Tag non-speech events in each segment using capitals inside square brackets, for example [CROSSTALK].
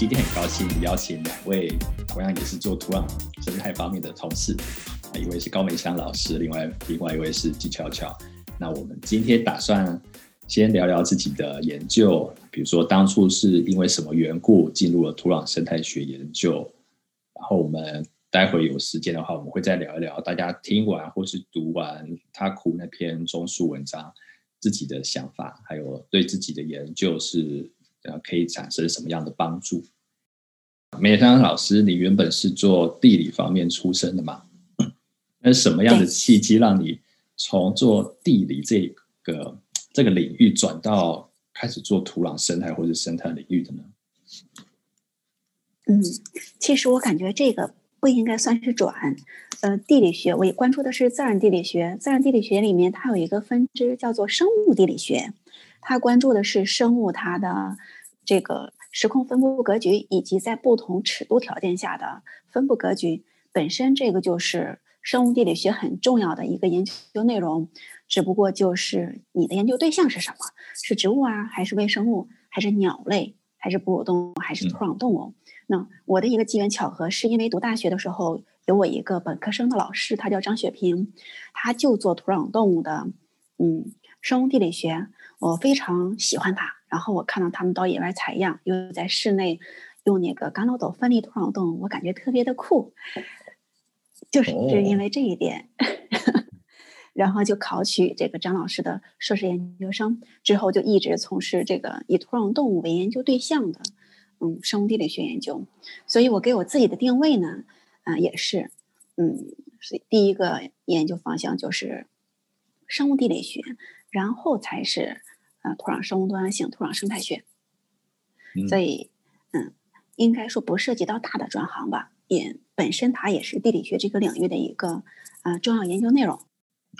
今天很高兴邀请两位同样也是做土壤生态方面的同事，一位是高美香老师，另外另外一位是季巧巧。那我们今天打算先聊聊自己的研究，比如说当初是因为什么缘故进入了土壤生态学研究，然后我们待会有时间的话，我们会再聊一聊大家听完或是读完他库那篇综述文章自己的想法，还有对自己的研究是。呃，可以产生什么样的帮助？梅香老师，你原本是做地理方面出身的嘛？[CLEARS THROAT] 那什么样的契机让你从做地理这个这个领域转到开始做土壤生态或者生态领域的呢？嗯，其实我感觉这个不应该算是转。呃，地理学我也关注的是自然地理学，自然地理学里面它有一个分支叫做生物地理学。它关注的是生物它的这个时空分布格局，以及在不同尺度条件下的分布格局。本身这个就是生物地理学很重要的一个研究内容，只不过就是你的研究对象是什么？是植物啊，还是微生物，还是鸟类，还是哺乳动物，还是土壤动物？那我的一个机缘巧合，是因为读大学的时候有我一个本科生的老师，他叫张雪平，他就做土壤动物的，嗯，生物地理学。我非常喜欢它，然后我看到他们到野外采样，又在室内用那个干漏斗分离土壤动物，我感觉特别的酷，就是因为这一点，[LAUGHS] 然后就考取这个张老师的硕士研究生，之后就一直从事这个以土壤动物为研究对象的，嗯，生物地理学研究。所以我给我自己的定位呢，啊，也是，嗯，是第一个研究方向就是生物地理学，然后才是。啊，土壤生物多样性、土壤生态学，所以，嗯，应该说不涉及到大的专行吧，也本身它也是地理学这个领域的一个啊重要研究内容。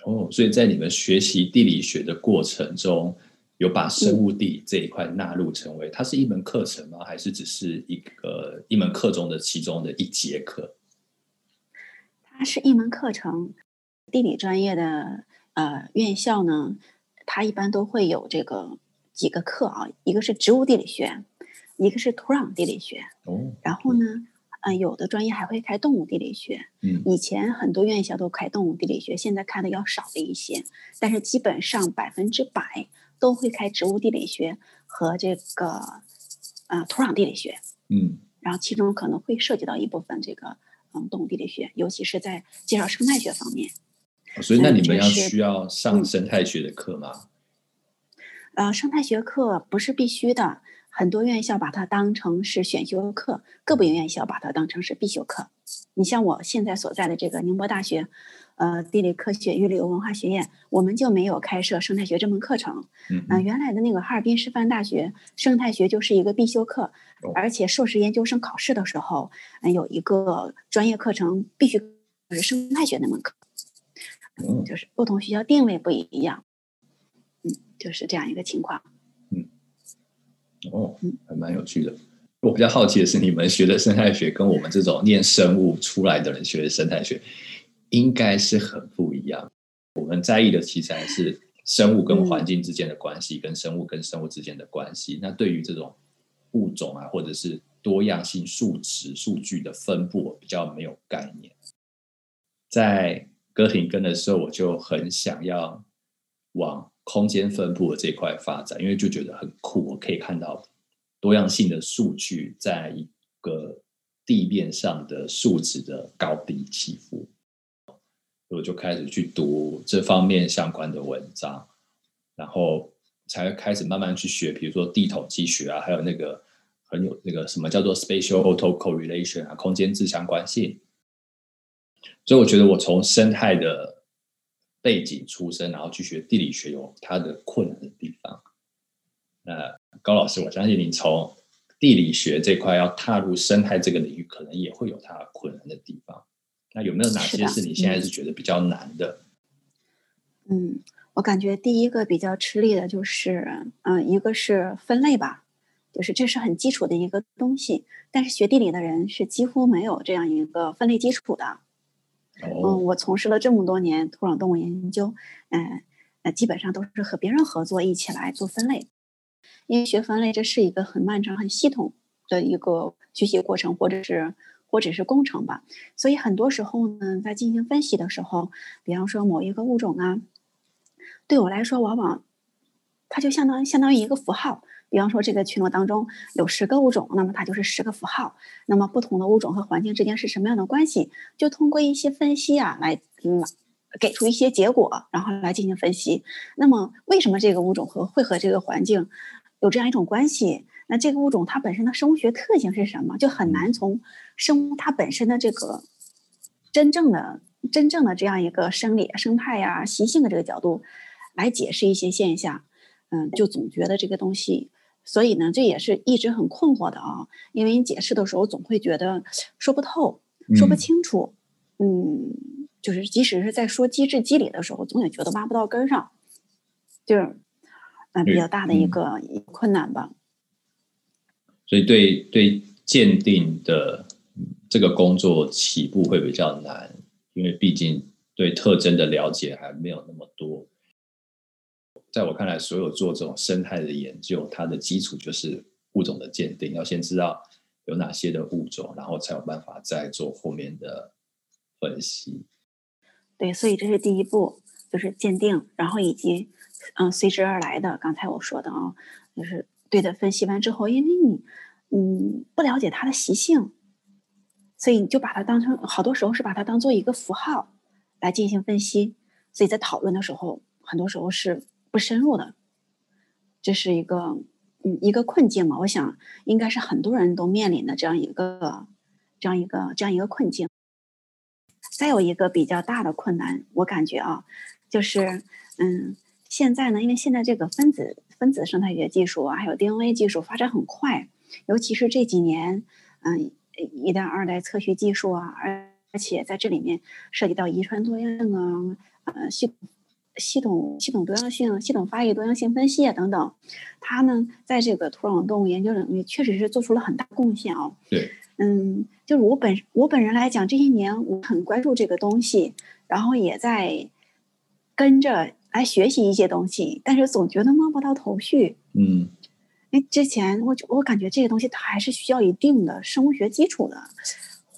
哦，所以在你们学习地理学的过程中，有把生物地这一块纳入成为它是一门课程吗？还是只是一个一门课中的其中的一节课？它是一门课程，地理专业的呃院校呢。它一般都会有这个几个课啊，一个是植物地理学，一个是土壤地理学。哦。然后呢，嗯，有的专业还会开动物地理学。嗯。以前很多院校都开动物地理学，现在开的要少了一些，但是基本上百分之百都会开植物地理学和这个呃土壤地理学。嗯。然后其中可能会涉及到一部分这个嗯动物地理学，尤其是在介绍生态学方面。所以，那你们要需要上生态学的课吗？呃，生态学课不是必须的，很多院校把它当成是选修课，个别院校把它当成是必修课。你像我现在所在的这个宁波大学，呃，地理科学与旅游文化学院，我们就没有开设生态学这门课程。嗯，原来的那个哈尔滨师范大学生态学就是一个必修课，而且硕士研究生考试的时候，嗯，有一个专业课程必须是生态学那门课。嗯，就是不同学校定位不一样，嗯，就是这样一个情况。嗯，哦，还蛮有趣的。我比较好奇的是，你们学的生态学跟我们这种念生物出来的人学的生态学，应该是很不一样。我们在意的其实还是生物跟环境之间的关系，跟生物跟生物之间的关系。那对于这种物种啊，或者是多样性数值数据的分布，比较没有概念。在哥廷根的时候，我就很想要往空间分布的这块发展，因为就觉得很酷，我可以看到多样性的数据在一个地面上的数值的高低起伏，我就开始去读这方面相关的文章，然后才开始慢慢去学，比如说地统计学啊，还有那个很有那个什么叫做 spatial auto correlation 啊，空间自相关性。所以我觉得我从生态的背景出身，然后去学地理学有它的困难的地方。那高老师，我相信你从地理学这块要踏入生态这个领域，可能也会有它困难的地方。那有没有哪些是你现在是觉得比较难的？嗯，我感觉第一个比较吃力的就是，嗯，一个是分类吧，就是这是很基础的一个东西，但是学地理的人是几乎没有这样一个分类基础的。嗯，我从事了这么多年土壤动物研究，嗯，那基本上都是和别人合作一起来做分类，因为学分类这是一个很漫长、很系统的一个学习过程，或者是或者是工程吧。所以很多时候呢，在进行分析的时候，比方说某一个物种啊，对我来说，往往它就相当相当于一个符号。比方说，这个群落当中有十个物种，那么它就是十个符号。那么不同的物种和环境之间是什么样的关系？就通过一些分析啊，来嗯给出一些结果，然后来进行分析。那么为什么这个物种和会和这个环境有这样一种关系？那这个物种它本身的生物学特性是什么？就很难从生物它本身的这个真正的真正的这样一个生理、生态呀、习性的这个角度来解释一些现象。嗯，就总觉得这个东西。所以呢，这也是一直很困惑的啊，因为你解释的时候总会觉得说不透、说不清楚。嗯，就是即使是在说机制机理的时候，总也觉得挖不到根上，就是嗯比较大的一个困难吧。所以，对对鉴定的这个工作起步会比较难，因为毕竟对特征的了解还没有那么多。在我看来，所有做这种生态的研究，它的基础就是物种的鉴定，要先知道有哪些的物种，然后才有办法再做后面的分析。对，所以这是第一步，就是鉴定，然后以及嗯随之而来的，刚才我说的啊，就是对的分析完之后，因为你嗯不了解它的习性，所以你就把它当成好多时候是把它当做一个符号来进行分析，所以在讨论的时候，很多时候是。不深入的，这是一个嗯一个困境嘛？我想应该是很多人都面临的这样一个这样一个这样一个困境。再有一个比较大的困难，我感觉啊，就是嗯现在呢，因为现在这个分子分子生态学技术啊，还有 DNA 技术发展很快，尤其是这几年，嗯一代二代测序技术啊，而而且在这里面涉及到遗传多样啊，呃系。系统系统多样性、系统发育多样性分析啊等等，它呢在这个土壤动物研究领域确实是做出了很大贡献啊。对，嗯，就是我本我本人来讲，这些年我很关注这个东西，然后也在跟着来学习一些东西，但是总觉得摸不到头绪。嗯，哎，之前我我感觉这些东西它还是需要一定的生物学基础的。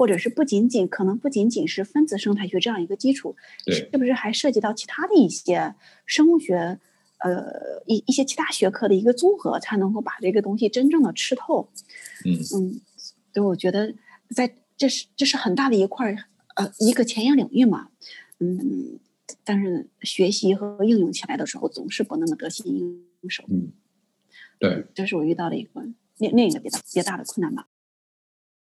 或者是不仅仅可能不仅仅是分子生态学这样一个基础，是不是还涉及到其他的一些生物学，呃一一些其他学科的一个综合，才能够把这个东西真正的吃透。嗯嗯，所以我觉得在这是这是很大的一块呃一个前沿领域嘛。嗯，但是学习和应用起来的时候，总是不那么得心应手。嗯，对，这是我遇到的一个另另一个比较比较大的困难吧。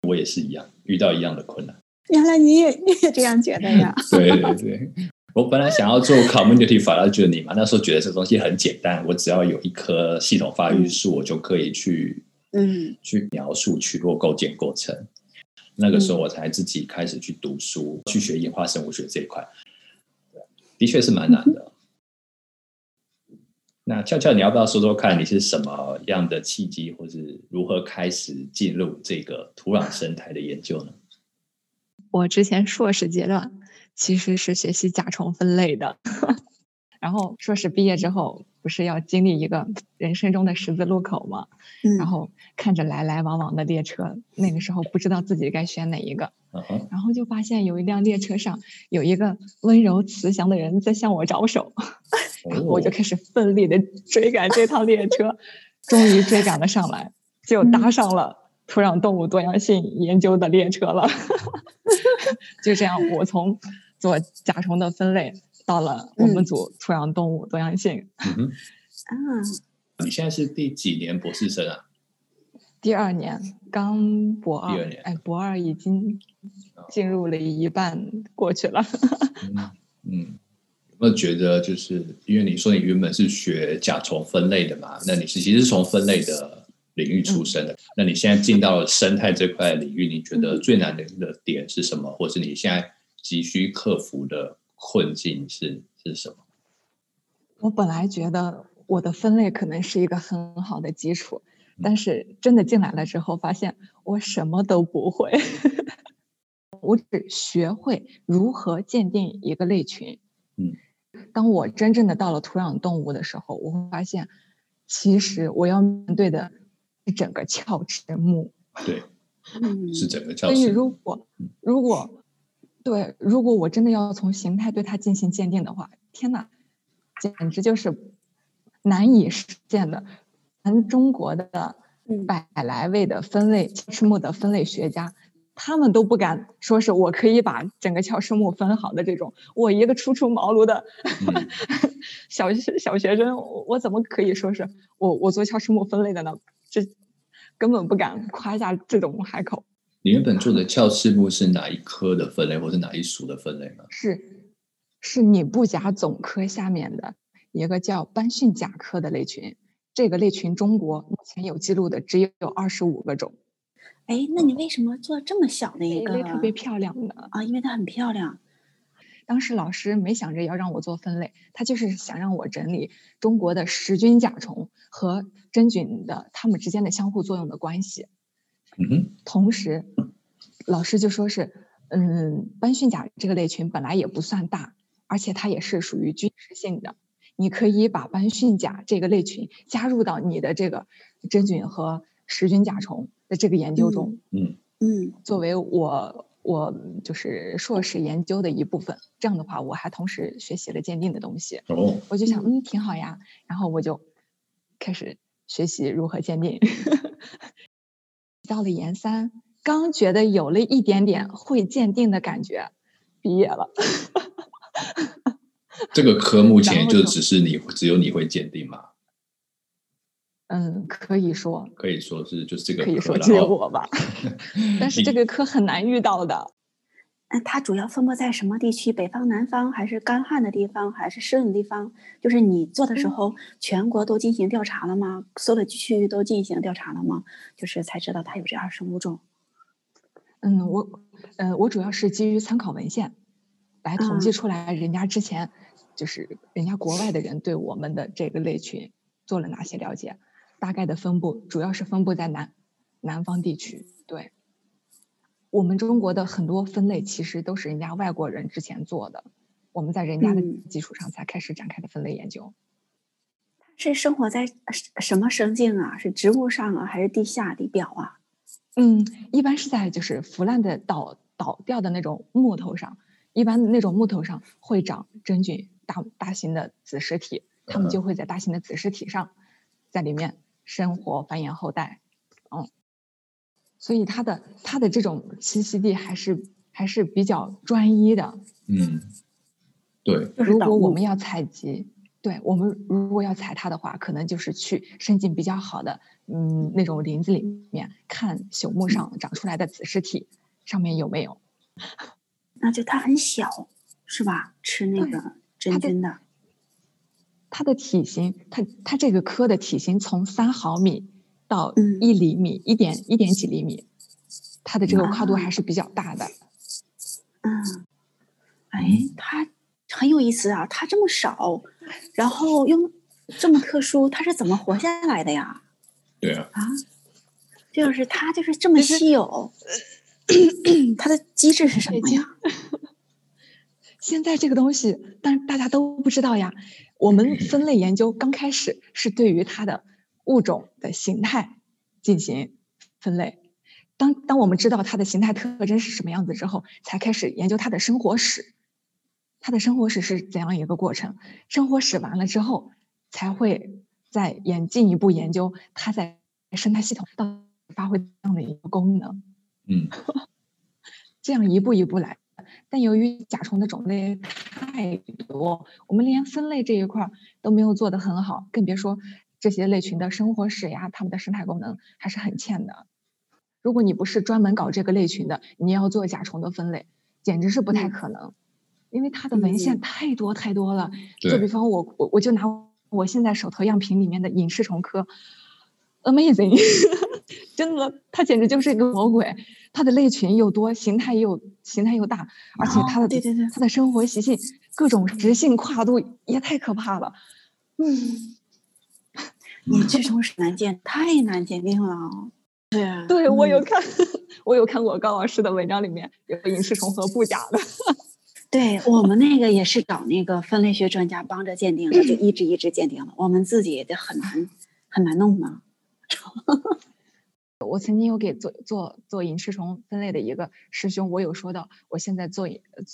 我也是一样，遇到一样的困难。原来你也你也这样觉得呀？[LAUGHS] 对对对，我本来想要做 community phylogenetic 嘛，那时候觉得这东西很简单，我只要有一棵系统发育树，我就可以去嗯去描述去落构建过程。那个时候我才自己开始去读书，去学演化生物学这一块，的确是蛮难的。那俏俏，你要不要说说看你是什么样的契机，或是如何开始进入这个土壤生态的研究呢？我之前硕士阶段其实是学习甲虫分类的，[LAUGHS] 然后硕士毕业之后，不是要经历一个人生中的十字路口吗？然后看着来来往往的列车，那个时候不知道自己该选哪一个，然后就发现有一辆列车上有一个温柔慈祥的人在向我招手。然后我就开始奋力的追赶这趟列车，[LAUGHS] 终于追赶了上来，就搭上了土壤动物多样性研究的列车了。[LAUGHS] 就这样，我从做甲虫的分类到了我们组土壤动物多样性。[LAUGHS] 嗯啊，你现在是第几年博士生啊？第二年，刚博二。第二年，哎，博二已经进入了一半过去了。嗯。我觉得就是因为你说你原本是学甲虫分类的嘛，那你是其实是从分类的领域出身的，那你现在进到了生态这块领域，你觉得最难的的点是什么，或是你现在急需克服的困境是是什么？我本来觉得我的分类可能是一个很好的基础，但是真的进来了之后，发现我什么都不会，[LAUGHS] 我只学会如何鉴定一个类群，嗯。当我真正的到了土壤动物的时候，我会发现，其实我要面对的是整个鞘翅目对，嗯，是整个鞘翅所以。如果如果对，如果我真的要从形态对它进行鉴定的话，天呐，简直就是难以实现的。咱中国的嗯百来位的分类鞘翅目的分类学家，他们都不敢说是我可以把整个鞘翅目分好的这种，我一个初出茅庐的嗯 [LAUGHS] 小学小学生，我我怎么可以说是我我做鞘翅目分类的呢？这根本不敢夸下这种海口。你原本做的鞘翅目是哪一科的分类，或者哪一属的分类呢？是是你步甲总科下面的一个叫斑迅甲科的类群。这个类群中国目前有记录的只有二十五个种，哎，那你为什么做这么小的一个？因为特别漂亮的。啊，因为它很漂亮。当时老师没想着要让我做分类，他就是想让我整理中国的食菌甲虫和真菌的它们之间的相互作用的关系。嗯哼，同时，老师就说是，嗯，斑蕈甲这个类群本来也不算大，而且它也是属于菌食性的。你可以把斑蕈甲这个类群加入到你的这个真菌和食菌甲虫的这个研究中，嗯嗯作为我我就是硕士研究的一部分。这样的话，我还同时学习了鉴定的东西。哦，我就想，嗯，挺好呀。然后我就开始学习如何鉴定。到了研三，刚觉得有了一点点会鉴定的感觉，毕业了。[LAUGHS] 这个科目前就只是你只有你会鉴定嘛？嗯，可以说，可以说是就是这个可以说只有后我吧。[LAUGHS] 但是这个科很难遇到的。[LAUGHS] 那它主要分布在什么地区？北方、南方，还是干旱的地方，还是湿润的地方？就是你做的时嗯候，全国都进行调查了吗？所有的区域都进行调查了吗？就是才知道它有这二十五种。嗯，我呃，我主要是基于参考文献来统计嗯出来，人家之前就是人家国外的人对我们的这个类群做了哪些了解，大概的分布主要是分布在南南方地区。对，我们中国的很多分类其实都是人家外国人之前做的，我们在人家的嗯基础上才开始展开的分类研究。是生活在什什么生境啊？是植物上啊，还是地下、地表啊？嗯，一般是在就是腐烂的倒倒掉的那种木头上，一般那种木头上会长真菌，大大型的子实体，它们就会在大型的子实体上，在里面生活繁衍后代，嗯，所以它的它的这种栖息地还是还是比较专一的。嗯，对，如果我们要采集，对我们如果要采它的话，可能就是去伸进比较好的，嗯，那种林子里面看朽木上长出来的子实体上面有没有。那就它很小，是吧？吃那个真菌的。它的体型，它它这个科的体型从三毫米到嗯一厘米，一点一点几厘米，它的这个跨度啊还是比较大的。嗯，哎，它很有意思啊！它这么少，然后又这么特殊，它是怎么活下来的呀？对啊，啊，就是它就是这么稀有，[COUGHS] 它的机制是什么呀？[LAUGHS] 现在这个东西，但是大家都不知道呀。我们分类研究刚开始是对于它的物种的形态进行分类，当当我们知道它的形态特征是什么样子之后，才开始研究它的生活史。它的生活史是怎样一个过程？生活史完了之后，才会再研进一步研究它在生态系统到发挥这样的一个功能。嗯，[LAUGHS] 这样一步一步来。但由于甲虫的种类太多，我们连分类这一块儿都没有做得很好，更别说这些类群的生活史呀，它们的生态功能还是很欠的。如果你不是专门搞这个类群的，你要做甲虫的分类，简直是不太嗯可能，因为它的文献嗯太多太多了。就比方我我我就拿我现在手头样品里面的隐翅虫科，amazing，[LAUGHS] 真的，它简直就是一个魔鬼。它的类群又多，形态又形态又大，而且它的、哦对对对它的生活习性各种直性跨度也太可怕了。嗯，[LAUGHS] 你这种是难鉴，太难鉴定了。对啊，[LAUGHS] 对我有嗯看，我有看过高老师的文章里面有影视重合不假的。对我们那个也是找那个分类学专家帮着鉴定的，就一直一直鉴定了。我们自己也很难很难弄呢。[LAUGHS] 我曾经有给做做做隐翅虫分类的一个师兄，我有说到，我现在做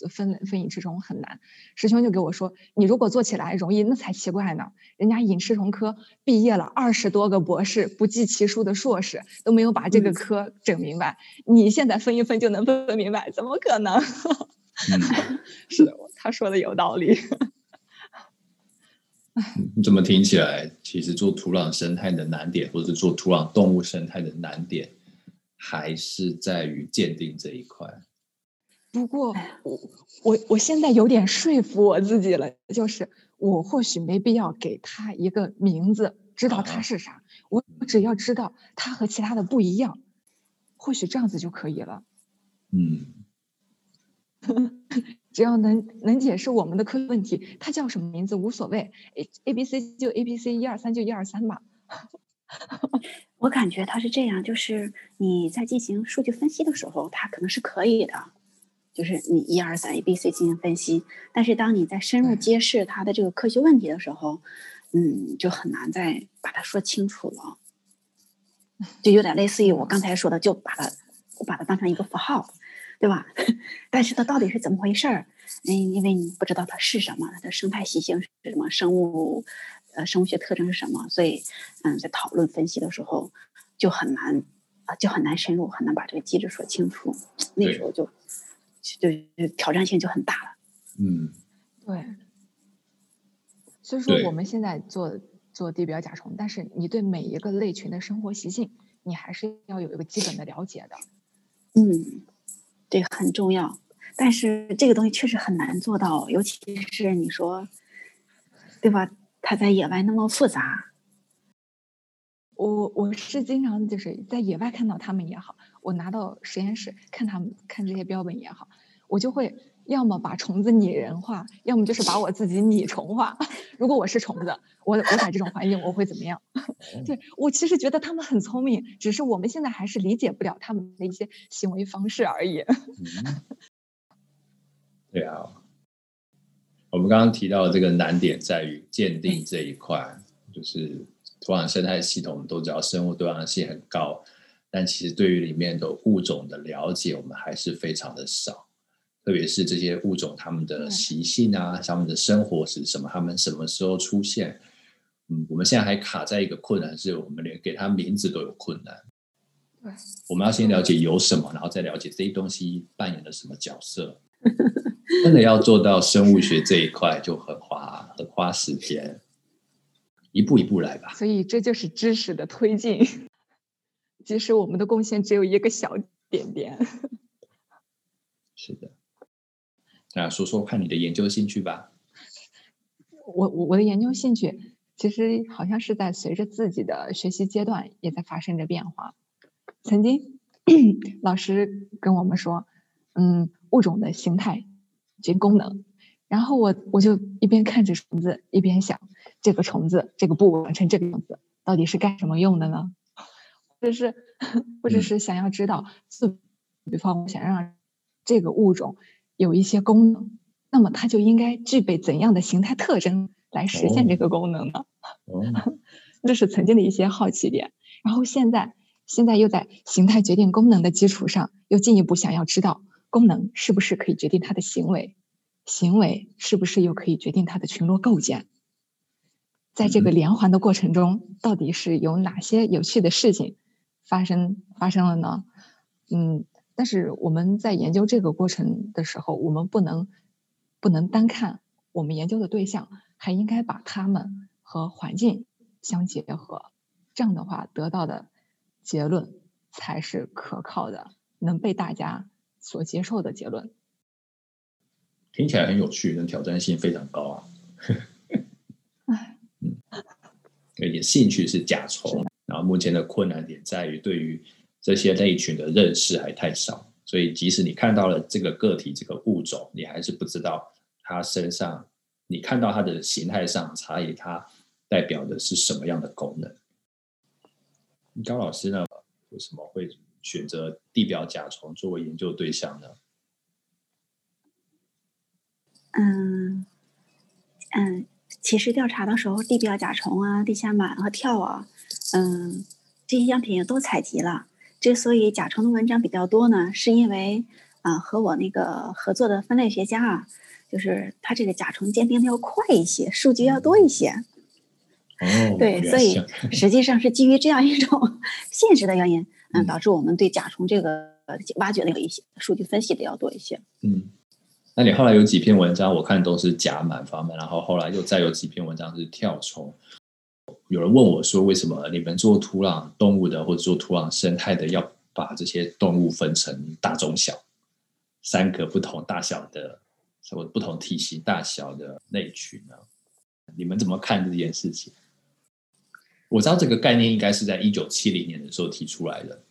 分分隐翅虫很难。师兄就给我说，你如果做起来容易，那才奇怪呢。人家隐翅虫科毕业了二十多个博士，不计其数的硕士都没有把这个科整明白，你现在分一分就能分明白，怎么可能？[LAUGHS] 是的，他说的有道理。[LAUGHS] 你怎么听起来？其实做土壤生态的难点，或者是做土壤动物生态的难点，还是在于鉴定这一块。不过，我我我现在有点说服我自己了，就是我或许没必要给它一个名字，知道它是啥。我只要知道它和其他的不一样，或许这样子就可以了。嗯。[LAUGHS] 只要能能解释我们的科学问题，它叫什么名字无所谓，A A B C 就 A B C，一二三就一二三吧。[LAUGHS] 我感觉它是这样，就是你在进行数据分析的时候，它可能是可以的，就是你一二三 A B C 进行分析。但是当你在深入揭示它的这个科学问题的时候，嗯，就很难再把它说清楚了，就有点类似于我刚才说的，就把它我把它当成一个符号。对吧？[LAUGHS] 但是它到底是怎么回事儿？嗯，因为你不知道它是什么，它的生态习性是什么，生物呃生物学特征是什么，所以嗯，在讨论分析的时候就很难啊，就很难深入，很难把这个机制说清楚。那时候就就挑战性就很大了。嗯，对。所以说我们现在做做地表甲虫，但是你对每一个类群的生活习性，你还是要有一个基本的了解的。嗯。对很重要，但是这个东西确实很难做到，尤其是你说，对吧？它在野外那么复杂。我我是经常就是在野外看到它们也好，我拿到实验室看他们看这些标本也好，我就会要么把虫子拟人化，要么就是把我自己拟虫化。[LAUGHS] 如果我是虫子，我我在这种环境我会怎么样？[LAUGHS] 对我其实觉得他们很聪明，只是我们现在还是理解不了他们的一些行为方式而已。[LAUGHS] 对啊，我们刚刚提到这个难点在于鉴定这一块，就是土壤生态系统都知道生物多样性很高，但其实对于里面的物种的了解，我们还是非常的少，特别是这些物种它们的习性啊，它们的生活是什么，它们什么时候出现。嗯，我们现在还卡在一个困难，是我们连给它名字都有困难。对，我们要先了解有什么，然后再了解这些东西扮演了什么角色。真的要做到生物学这一块，就很花很花时间，一步一步来吧。所以这就是知识的推进，[LAUGHS] 即使我们的贡献只有一个小点点。[LAUGHS] 是的，那说说看你的研究兴趣吧。我我我的研究兴趣。其实好像是在随着自己的学习阶段也在发生着变化。曾经 [CLEARS THROAT] 老师跟我们说，嗯，物种的形态及功能。然后我我就一边看着虫子，一边想，这个虫子这个布完成这个样子，到底是干什么用的呢？或者是 [LAUGHS] 或者是想要知道，自比方我想让这个物种有一些功能，那么它就应该具备怎样的形态特征？来实现这个功能呢，[LAUGHS] 这是曾经的一些好奇点。然后现在，现在又在形态决定功能的基础上，又进一步想要知道功能是不是可以决定它的行为，行为是不是又可以决定它的群落构建。在这个连环的过程中，到底是有哪些有趣的事情发生发生了呢？嗯，但是我们在研究这个过程的时候，我们不能不能单看我们研究的对象。还应该把它们和环境相结合，这样的话得到的结论才是可靠的，能被大家所接受的结论。听起来很有趣，但挑战性非常高啊！嗯，[LAUGHS] 而且兴趣是甲虫，然后目前的困难点在于对于这些类群的认识还太少，所以即使你看到了这个个体、这个物种，你还是不知道它身上。你看到它的形态上差异，它代表的是什么样的功能？高老师呢？为什么会选择地表甲虫作为研究对象呢？嗯嗯，其实调查的时候，地表甲虫啊、地下螨和跳啊，嗯，这些样品也都采集了。之所以甲虫的文章比较多呢，是因为啊，和我那个合作的分类学家啊，就是他这个甲虫鉴定的要快一些，数据要多一些。哦，对，所以实 [LAUGHS] 际上是基于这样一种 [LAUGHS] 现实的原因，嗯，导致我们对甲虫这个挖掘的有一些数据分析的要多一些。嗯，那你后来有几篇文章，我看都是甲满方面，然后后来又再有几篇文章是跳虫。有人问我说，为什么你们做土壤动物的或者做土壤生态的，要把这些动物分成大、中、小三个不同大小的或不同体型大小的类群呢？你们怎么看这件事情？我知道这个概念应该是在一九七零年的时候提出来的，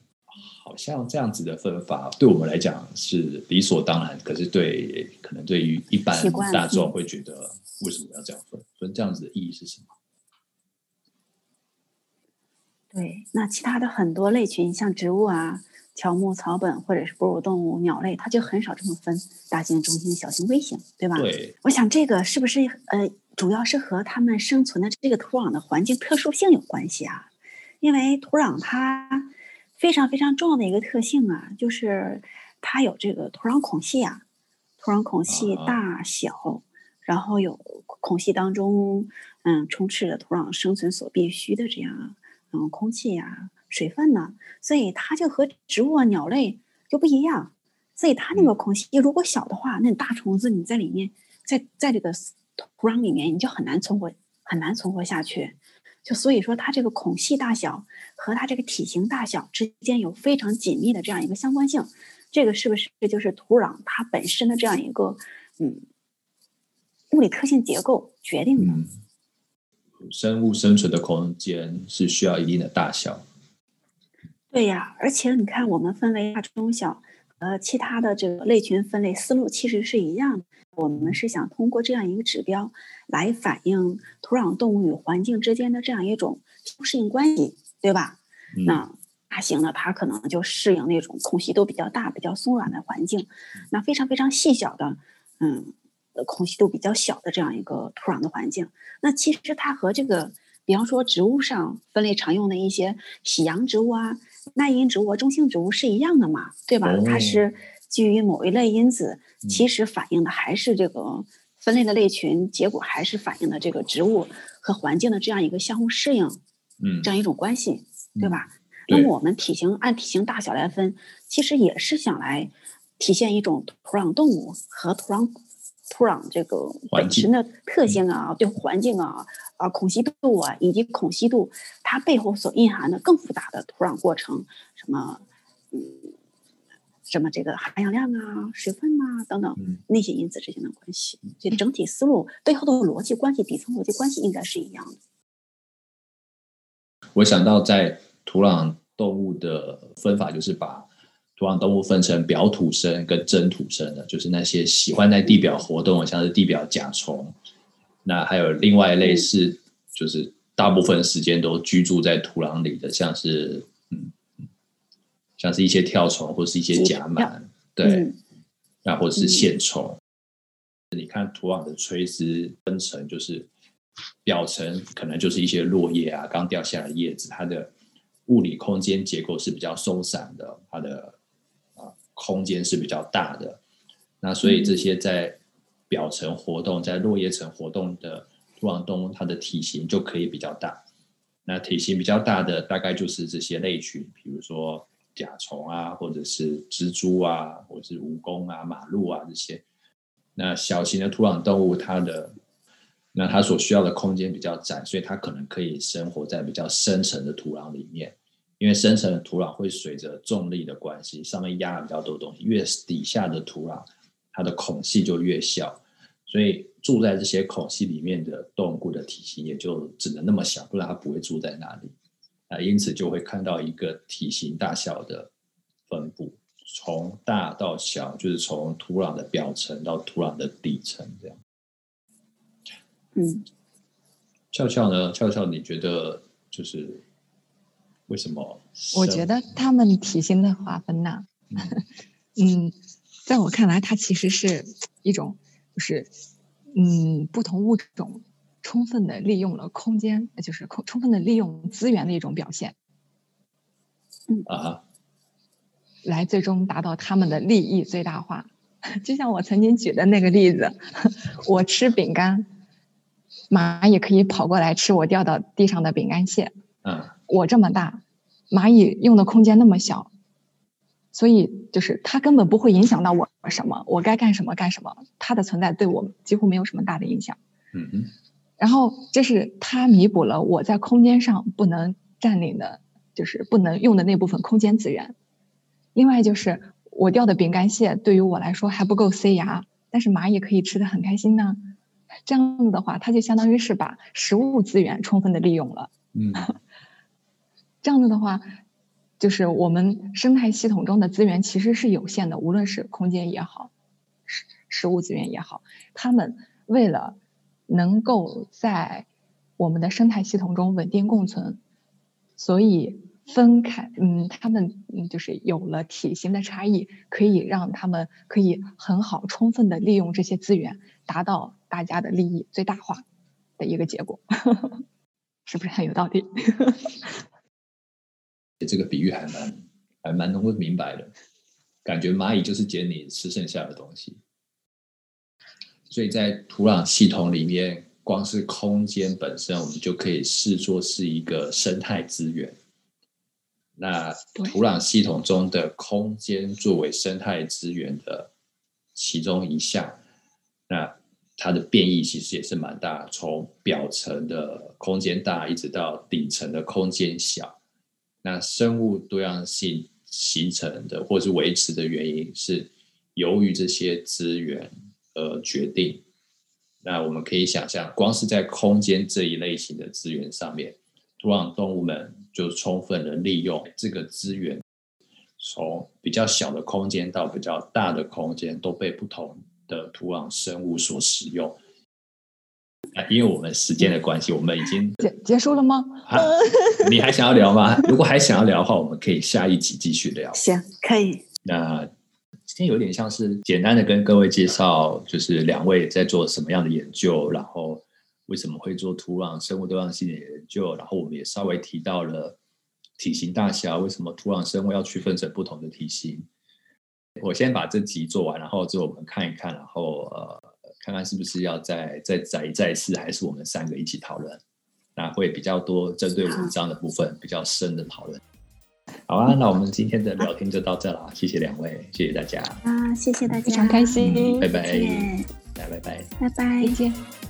好像这样子的分法对我们来讲是理所当然，可是对可能对于一般大众会觉得为什么要这样分？分这样子的意义是什么？对，那其他的很多类群，像植物啊、乔木、草本或者是哺乳动物、鸟类，它就很少这么分大型、中型、小型、微型，对吧？对，我想这个是不是呃？主要是和它们生存的这个土壤的环境特殊性有关系啊，因为土壤它非常非常重要的一个特性啊，就是它有这个土壤孔隙啊，土壤孔隙大小，然后有孔隙当中嗯充斥着土壤生存所必须的这样嗯空气呀、水分呢，所以它就和植物啊、鸟类就不一样，所以它那个空隙如果小的话，那大虫子你在里面，在在这个。土壤里面你就很难存活，很难存活下去。就所以说，它这个孔隙大小和它这个体型大小之间有非常紧密的这样一个相关性。这个是不是就是土壤它本身的这样一个嗯物理特性结构决定的？生物生存的空间是需要一定的大小。对呀，而且你看，我们分为大、中、小，呃，其他的这个类群分类思路其实是一样的。我们是想通过这样一个指标来反映土壤动物与环境之间的这样一种适应关系，对吧？那大型的它可能就适应那种空隙都比较大、比较松软的环境，那非常非常细小的，嗯，空隙度比较小的这样一个土壤的环境，那其实它和这个，比方说植物上分类常用的一些喜阳植物啊、耐阴植物、中性植物是一样的嘛，对吧？它是。基于某一类因子，其实反映的还是这个分类的类群，结果还是反映的这个植物和环境的这样一个相互适应，嗯，这样一种关系，对吧？那么我们体型按体型大小来分，其实也是想来体现一种土壤动物和土壤土壤这个本身的特性啊，对环境啊啊孔隙度啊以及孔隙度它背后所蕴含的更复杂的土壤过程，什么嗯。什么这个含氧量啊、水分啊等等那些因子之间的关系，这整体思路背后的逻辑关系、底层逻辑关系应该是一样的。我想到在土壤动物的分法，就是把土壤动物分成表土生跟真土生的，就是那些喜欢在地表活动，像是地表甲虫。那还有另外一类是，就是大部分时间都居住在土壤里的，像是嗯。像是一些跳虫或是一些甲螨，对，那或者是线虫。你看土壤的垂直分层，就是表层可能就是一些落叶啊，刚掉下来的叶子，它的物理空间结构是比较松散的，它的啊空间是比较大的。那所以这些在表层活动、在落叶层活动的土壤动物，它的体型就可以比较大。那体型比较大的，大概就是这些类群，比如说。甲虫啊，或者是蜘蛛啊，或者是蜈蚣啊、马路啊这些。那小型的土壤动物，它的那它所需要的空间比较窄，所以它可能可以生活在比较深层的土壤里面。因为深层的土壤会随着重力的关系，上面压了比较多东西，越底下的土壤它的孔隙就越小，所以住在这些孔隙里面的动物的体型也就只能那么小，不然它不会住在那里。啊，因此就会看到一个体型大小的分布，从大到小，就是从土壤的表层到土壤的底层这样。嗯，俏俏呢？俏俏，你觉得就是为什么？我觉得他们体型的划分呢，[LAUGHS] 嗯，在我看来，它其实是一种，就是嗯，不同物种。充分的利用了空间，就是充充分的利用资源的一种表现。嗯啊，来最终达到他们的利益最大化。[LAUGHS] 就像我曾经举的那个例子，[LAUGHS] 我吃饼干，蚂蚁可以跑过来吃我掉到地上的饼干屑。嗯，我这么大，蚂蚁用的空间那么小，所以就是它根本不会影响到我什么，我该干什么干什么，它的存在对我几乎没有什么大的影响。嗯哼，然后这是它弥补了我在空间上不能占领的，就是不能用的那部分空间资源。另外就是我掉的饼干屑对于我来说还不够塞牙，但是蚂蚁可以吃的很开心呢。这样子的话，它就相当于是把食物资源充分的利用了。嗯，这样子的话，就是我们生态系统中的资源其实是有限的，无论是空间也好，食食物资源也好，他们为了能够在我们的生态系统中稳定共存，所以分开，嗯，他们嗯就是有了体型的差异，可以让他们可以很好、充分的利用这些资源，达到大家的利益最大化的一个结果，[LAUGHS] 是不是很有道理？[LAUGHS] 这个比喻还蛮还蛮能够明白的，感觉蚂蚁就是捡你吃剩下的东西。所以在土壤系统里面，光是空间本身，我们就可以视作是一个生态资源。那土壤系统中的空间作为生态资源的其中一项，那它的变异其实也是蛮大，从表层的空间大，一直到底层的空间小。那生物多样性形成的或是维持的原因是由于这些资源。而，决定。那我们可以想象，光是在空间这一类型的资源上面，土壤动物们就充分的利用这个资源，从比较小的空间到比较大的空间，都被不同的土壤生物所使用。那因为我们时间的关系，我们已经结结束了吗？你还想要聊吗？[LAUGHS] 如果还想要聊的话，我们可以下一集继续聊。行，可以。那。今天有点像是简单的跟各位介绍，就是两位在做什么样的研究，然后为什么会做土壤生物多样性的研究，然后我们也稍微提到了体型大小，为什么土壤生物要区分成不同的体型。我先把这集做完，然后之后我们看一看，然后呃，看看是不是要再再再再次，还是我们三个一起讨论，那会比较多针对文章的部分比较深的讨论。好啊，那我们今天的聊天就到这了，谢谢两位，谢谢大家。啊，谢谢大家，非常开心，拜拜，拜拜拜，拜拜，再见。